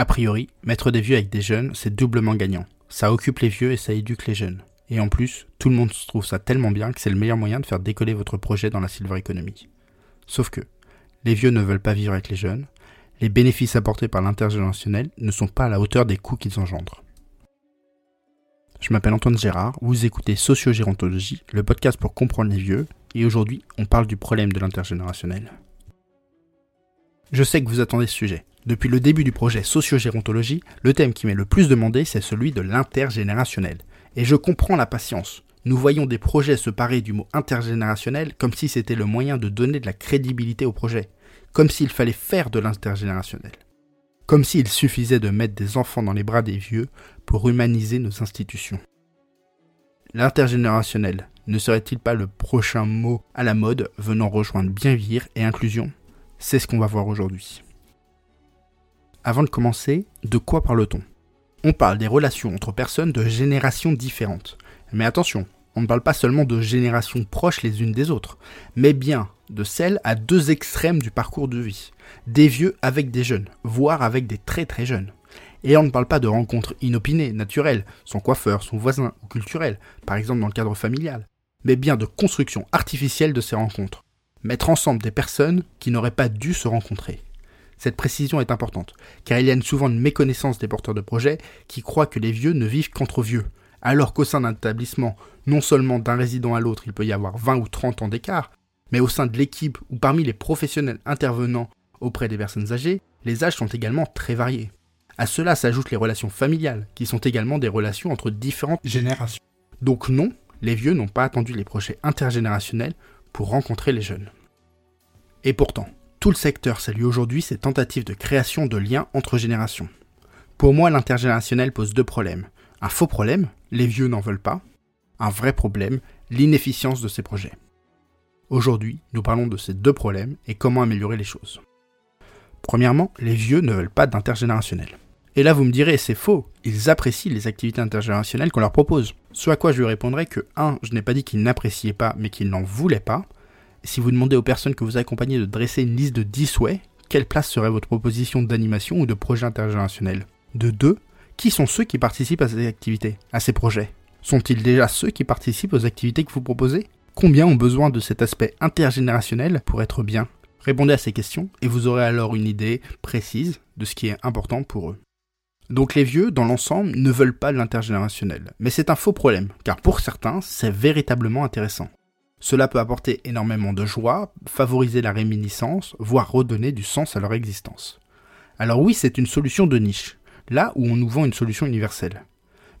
A priori, mettre des vieux avec des jeunes, c'est doublement gagnant. Ça occupe les vieux et ça éduque les jeunes. Et en plus, tout le monde trouve ça tellement bien que c'est le meilleur moyen de faire décoller votre projet dans la silver economy. Sauf que, les vieux ne veulent pas vivre avec les jeunes, les bénéfices apportés par l'intergénérationnel ne sont pas à la hauteur des coûts qu'ils engendrent. Je m'appelle Antoine Gérard, vous écoutez Sociogérontologie, le podcast pour comprendre les vieux, et aujourd'hui on parle du problème de l'intergénérationnel. Je sais que vous attendez ce sujet. Depuis le début du projet Sociogérontologie, le thème qui m'est le plus demandé c'est celui de l'intergénérationnel. Et je comprends la patience. Nous voyons des projets se parer du mot intergénérationnel comme si c'était le moyen de donner de la crédibilité au projet, comme s'il fallait faire de l'intergénérationnel comme s'il suffisait de mettre des enfants dans les bras des vieux pour humaniser nos institutions. L'intergénérationnel ne serait-il pas le prochain mot à la mode venant rejoindre bien vivre et inclusion? C'est ce qu'on va voir aujourd'hui. Avant de commencer, de quoi parle-t-on? On parle des relations entre personnes de générations différentes. Mais attention, on ne parle pas seulement de générations proches les unes des autres, mais bien de celles à deux extrêmes du parcours de vie. Des vieux avec des jeunes, voire avec des très très jeunes. Et on ne parle pas de rencontres inopinées, naturelles, son coiffeur, son voisin ou culturelles, par exemple dans le cadre familial, mais bien de construction artificielle de ces rencontres. Mettre ensemble des personnes qui n'auraient pas dû se rencontrer. Cette précision est importante, car il y a souvent une méconnaissance des porteurs de projets qui croient que les vieux ne vivent qu'entre vieux, alors qu'au sein d'un établissement, non seulement d'un résident à l'autre, il peut y avoir 20 ou 30 ans d'écart, mais au sein de l'équipe ou parmi les professionnels intervenants auprès des personnes âgées, les âges sont également très variés. À cela s'ajoutent les relations familiales, qui sont également des relations entre différentes générations. Donc non, les vieux n'ont pas attendu les projets intergénérationnels pour rencontrer les jeunes. Et pourtant, tout le secteur salue aujourd'hui ces tentatives de création de liens entre générations. Pour moi, l'intergénérationnel pose deux problèmes. Un faux problème, les vieux n'en veulent pas. Un vrai problème, l'inefficience de ces projets. Aujourd'hui, nous parlons de ces deux problèmes et comment améliorer les choses. Premièrement, les vieux ne veulent pas d'intergénérationnel. Et là, vous me direz, c'est faux, ils apprécient les activités intergénérationnelles qu'on leur propose. Ce à quoi je lui répondrai que 1. Je n'ai pas dit qu'ils n'appréciaient pas, mais qu'ils n'en voulaient pas. Si vous demandez aux personnes que vous accompagnez de dresser une liste de 10 souhaits, quelle place serait votre proposition d'animation ou de projet intergénérationnel De 2. Qui sont ceux qui participent à ces activités, à ces projets Sont-ils déjà ceux qui participent aux activités que vous proposez Combien ont besoin de cet aspect intergénérationnel pour être bien Répondez à ces questions et vous aurez alors une idée précise de ce qui est important pour eux. Donc les vieux, dans l'ensemble, ne veulent pas l'intergénérationnel. Mais c'est un faux problème, car pour certains, c'est véritablement intéressant. Cela peut apporter énormément de joie, favoriser la réminiscence, voire redonner du sens à leur existence. Alors oui, c'est une solution de niche, là où on nous vend une solution universelle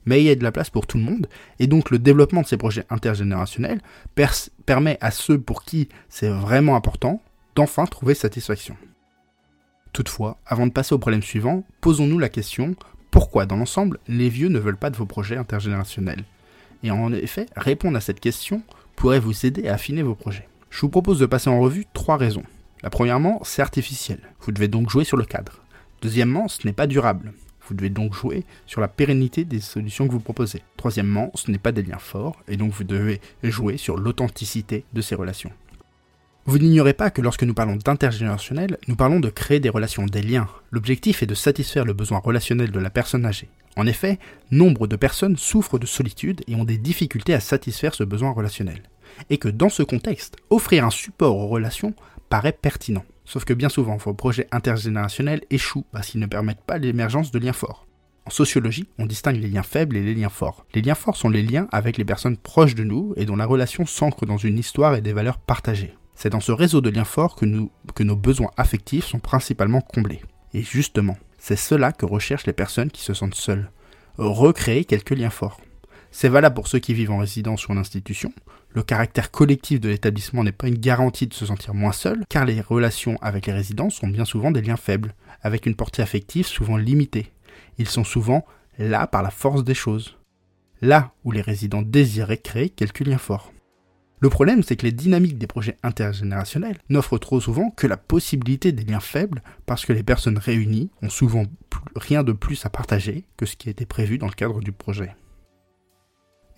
mais il y a de la place pour tout le monde, et donc le développement de ces projets intergénérationnels permet à ceux pour qui c'est vraiment important d'enfin trouver satisfaction. Toutefois, avant de passer au problème suivant, posons-nous la question pourquoi dans l'ensemble les vieux ne veulent pas de vos projets intergénérationnels? Et en effet, répondre à cette question pourrait vous aider à affiner vos projets. Je vous propose de passer en revue trois raisons. La premièrement, c'est artificiel. Vous devez donc jouer sur le cadre. Deuxièmement, ce n'est pas durable. Vous devez donc jouer sur la pérennité des solutions que vous proposez. Troisièmement, ce n'est pas des liens forts, et donc vous devez jouer sur l'authenticité de ces relations. Vous n'ignorez pas que lorsque nous parlons d'intergénérationnel, nous parlons de créer des relations, des liens. L'objectif est de satisfaire le besoin relationnel de la personne âgée. En effet, nombre de personnes souffrent de solitude et ont des difficultés à satisfaire ce besoin relationnel. Et que dans ce contexte, offrir un support aux relations paraît pertinent. Sauf que bien souvent, vos projets intergénérationnels échouent parce qu'ils ne permettent pas l'émergence de liens forts. En sociologie, on distingue les liens faibles et les liens forts. Les liens forts sont les liens avec les personnes proches de nous et dont la relation s'ancre dans une histoire et des valeurs partagées. C'est dans ce réseau de liens forts que, nos besoins affectifs sont principalement comblés. Et justement, c'est cela que recherchent les personnes qui se sentent seules. Recréer quelques liens forts. C'est valable pour ceux qui vivent en résidence ou en institution, le caractère collectif de l'établissement n'est pas une garantie de se sentir moins seul, car les relations avec les résidents sont bien souvent des liens faibles, avec une portée affective souvent limitée. Ils sont souvent là par la force des choses. Là où les résidents désiraient créer quelques liens forts. Le problème, c'est que les dynamiques des projets intergénérationnels n'offrent trop souvent que la possibilité des liens faibles parce que les personnes réunies ont souvent rien de plus à partager que ce qui était prévu dans le cadre du projet.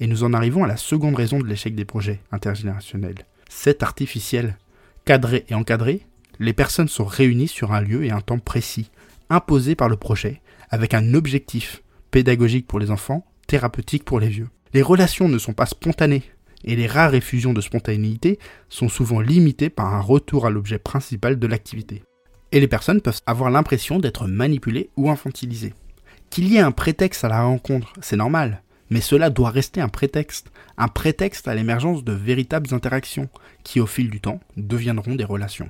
Et nous en arrivons à la seconde raison de l'échec des projets intergénérationnels. C'est artificiel. Cadré et encadré, les personnes sont réunies sur un lieu et un temps précis, imposée par le projet, avec un objectif pédagogique pour les enfants, thérapeutique pour les vieux. Les relations ne sont pas spontanées, et les rares effusions de spontanéité sont souvent limitées par un retour à l'objet principal de l'activité. Et les personnes peuvent avoir l'impression d'être manipulées ou infantilisées. Qu'il y ait un prétexte à la rencontre, c'est normal, mais cela doit rester un prétexte, un prétexte à l'émergence de véritables interactions, qui au fil du temps deviendront des relations.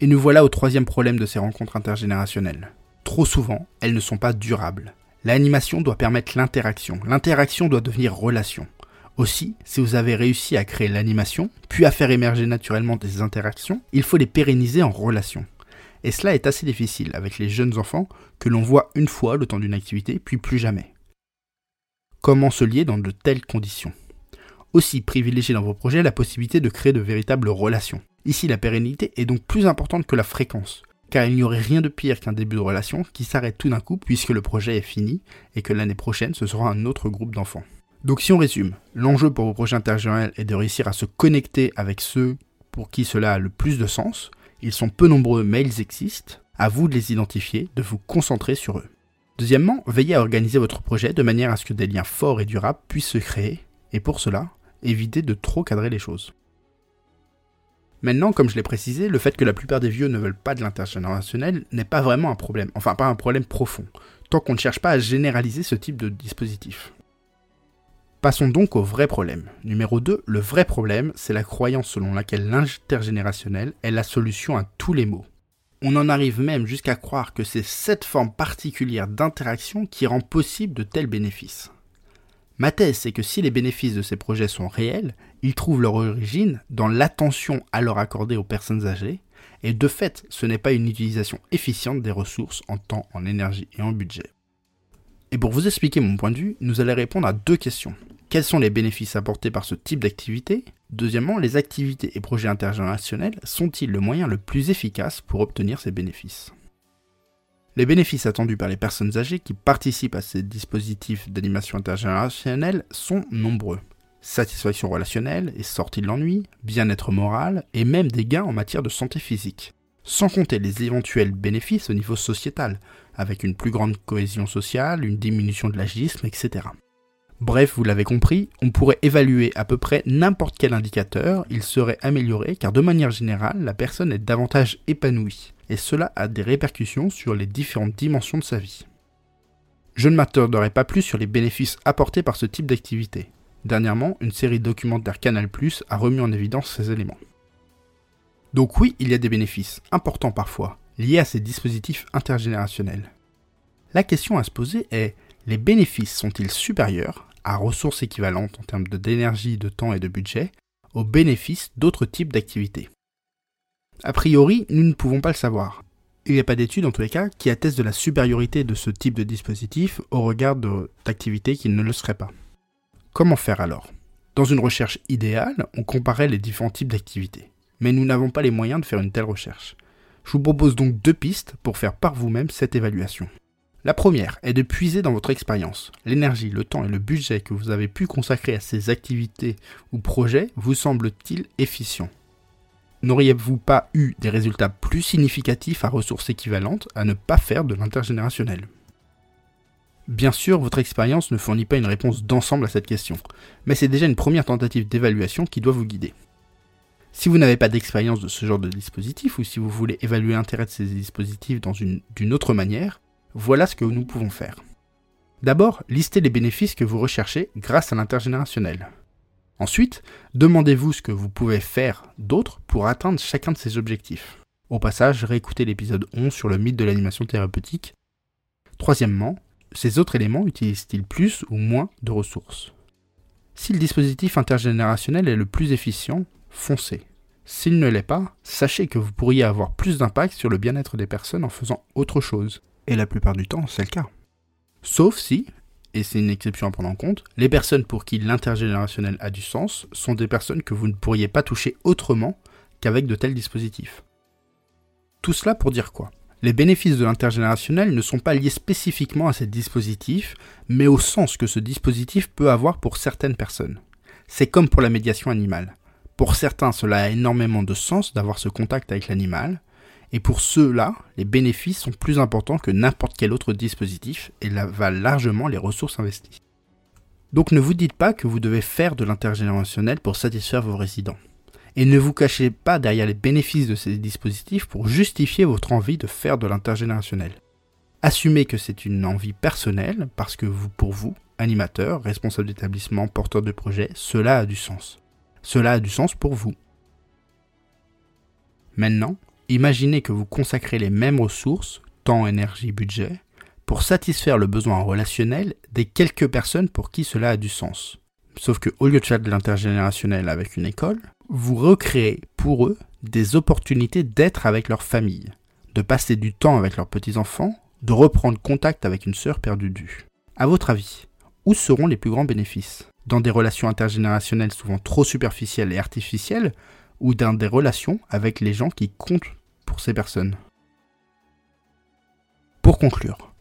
Et nous voilà au troisième problème de ces rencontres intergénérationnelles. Trop souvent, elles ne sont pas durables. L'animation doit permettre l'interaction, l'interaction doit devenir relation. Aussi, si vous avez réussi à créer l'animation, puis à faire émerger naturellement des interactions, il faut les pérenniser en relation. Et cela est assez difficile avec les jeunes enfants que l'on voit une fois le temps d'une activité, puis plus jamais. Comment se lier dans de telles conditions? Aussi, privilégiez dans vos projets la possibilité de créer de véritables relations. Ici, la pérennité est donc plus importante que la fréquence, car il n'y aurait rien de pire qu'un début de relation qui s'arrête tout d'un coup puisque le projet est fini et que l'année prochaine ce sera un autre groupe d'enfants. Donc si on résume, l'enjeu pour vos projets intergénérationnels est de réussir à se connecter avec ceux pour qui cela a le plus de sens. Ils sont peu nombreux mais ils existent. À vous de les identifier, de vous concentrer sur eux. Deuxièmement, veillez à organiser votre projet de manière à ce que des liens forts et durables puissent se créer, et pour cela, évitez de trop cadrer les choses. Maintenant, comme je l'ai précisé, le fait que la plupart des vieux ne veulent pas de l'intergénérationnel n'est pas vraiment un problème, enfin pas un problème profond, tant qu'on ne cherche pas à généraliser ce type de dispositif. Passons donc au vrai problème. Numéro 2, le vrai problème, c'est la croyance selon laquelle l'intergénérationnel est la solution à tous les maux. On en arrive même jusqu'à croire que c'est cette forme particulière d'interaction qui rend possible de tels bénéfices. Ma thèse, c'est que si les bénéfices de ces projets sont réels, ils trouvent leur origine dans l'attention alors accordée aux personnes âgées, et de fait, ce n'est pas une utilisation efficiente des ressources en temps, en énergie et en budget. Et pour vous expliquer mon point de vue, nous allons répondre à deux questions. Quels sont les bénéfices apportés par ce type d'activité? Deuxièmement, les activités et projets intergénérationnels sont-ils le moyen le plus efficace pour obtenir ces bénéfices? Les bénéfices attendus par les personnes âgées qui participent à ces dispositifs d'animation intergénérationnelle sont nombreux. Satisfaction relationnelle et sortie de l'ennui, bien-être moral et même des gains en matière de santé physique sans compter les éventuels bénéfices au niveau sociétal, avec une plus grande cohésion sociale, une diminution de l'agisme, etc. Bref, vous l'avez compris, on pourrait évaluer à peu près n'importe quel indicateur, il serait amélioré car de manière générale, la personne est davantage épanouie, et cela a des répercussions sur les différentes dimensions de sa vie. Je ne m'attarderai pas plus sur les bénéfices apportés par ce type d'activité. Dernièrement, une série documentaire Canal ⁇ a remis en évidence ces éléments. Donc oui, il y a des bénéfices, importants parfois, liés à ces dispositifs intergénérationnels. La question à se poser est, les bénéfices sont-ils supérieurs, à ressources équivalentes en termes d'énergie, de temps et de budget, aux bénéfices d'autres types d'activités? A priori, nous ne pouvons pas le savoir. Il n'y a pas d'études, en tous les cas, qui attestent de la supériorité de ce type de dispositif au regard d'activités qui ne le seraient pas. Comment faire alors? Dans une recherche idéale, on comparait les différents types d'activités mais nous n'avons pas les moyens de faire une telle recherche. Je vous propose donc deux pistes pour faire par vous-même cette évaluation. La première est de puiser dans votre expérience. L'énergie, le temps et le budget que vous avez pu consacrer à ces activités ou projets vous semblent-ils efficients? N'auriez-vous pas eu des résultats plus significatifs à ressources équivalentes à ne pas faire de l'intergénérationnel? Bien sûr, votre expérience ne fournit pas une réponse d'ensemble à cette question, mais c'est déjà une première tentative d'évaluation qui doit vous guider. Si vous n'avez pas d'expérience de ce genre de dispositif ou si vous voulez évaluer l'intérêt de ces dispositifs d'une autre manière, voilà ce que nous pouvons faire. D'abord, listez les bénéfices que vous recherchez grâce à l'intergénérationnel. Ensuite, demandez-vous ce que vous pouvez faire d'autre pour atteindre chacun de ces objectifs. Au passage, réécoutez l'épisode 11 sur le mythe de l'animation thérapeutique. Troisièmement, ces autres éléments utilisent-ils plus ou moins de ressources? Si le dispositif intergénérationnel est le plus efficient, foncez. S'il ne l'est pas, sachez que vous pourriez avoir plus d'impact sur le bien-être des personnes en faisant autre chose. Et la plupart du temps, c'est le cas. Sauf si, et c'est une exception à prendre en compte, les personnes pour qui l'intergénérationnel a du sens sont des personnes que vous ne pourriez pas toucher autrement qu'avec de tels dispositifs. Tout cela pour dire quoi? Les bénéfices de l'intergénérationnel ne sont pas liés spécifiquement à ces dispositifs, mais au sens que ce dispositif peut avoir pour certaines personnes. C'est comme pour la médiation animale. Pour certains, cela a énormément de sens d'avoir ce contact avec l'animal, Et pour ceux-là, les bénéfices sont plus importants que n'importe quel autre dispositif et valent largement les ressources investies. Donc ne vous dites pas que vous devez faire de l'intergénérationnel pour satisfaire vos résidents. Et ne vous cachez pas derrière les bénéfices de ces dispositifs pour justifier votre envie de faire de l'intergénérationnel. Assumez que c'est une envie personnelle parce que vous, pour vous, animateur, responsable d'établissement, porteur de projet, cela a du sens. Cela a du sens pour vous. Maintenant, imaginez que vous consacrez les mêmes ressources, temps, énergie, budget, pour satisfaire le besoin relationnel des quelques personnes pour qui cela a du sens. Sauf que au lieu de faire de l'intergénérationnel avec une école, vous recréez pour eux des opportunités d'être avec leur famille, de passer du temps avec leurs petits-enfants, de reprendre contact avec une sœur perdue due. À votre avis, où seront les plus grands bénéfices? Dans des relations intergénérationnelles souvent trop superficielles et artificielles, ou dans des relations avec les gens qui comptent pour ces personnes Pour conclure,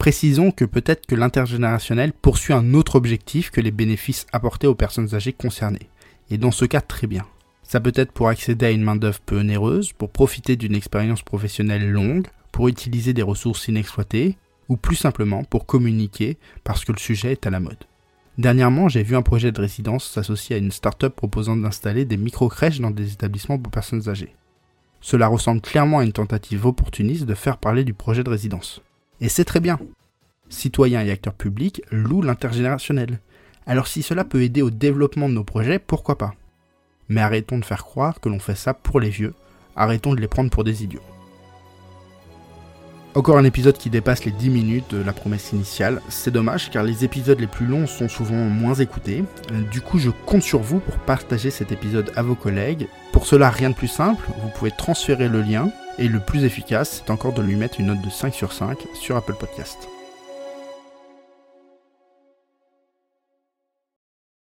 Précisons que peut-être que l'intergénérationnel poursuit un autre objectif que les bénéfices apportés aux personnes âgées concernées. Et dans ce cas, très bien. Ça peut être pour accéder à une main-d'œuvre peu onéreuse, pour profiter d'une expérience professionnelle longue, pour utiliser des ressources inexploitées, ou plus simplement pour communiquer parce que le sujet est à la mode. Dernièrement, j'ai vu un projet de résidence s'associer à une start-up proposant d'installer des micro-crèches dans des établissements pour personnes âgées. Cela ressemble clairement à une tentative opportuniste de faire parler du projet de résidence. Et c'est très bien. Citoyens et acteurs publics louent l'intergénérationnel. Alors si cela peut aider au développement de nos projets, pourquoi pas? Mais arrêtons de faire croire que l'on fait ça pour les vieux, arrêtons de les prendre pour des idiots. Encore un épisode qui dépasse les 10 minutes de la promesse initiale. C'est dommage car les épisodes les plus longs sont souvent moins écoutés. Du coup, je compte sur vous pour partager cet épisode à vos collègues. Pour cela, rien de plus simple, vous pouvez transférer le lien et le plus efficace, c'est encore de lui mettre une note de 5 sur 5 sur Apple Podcast.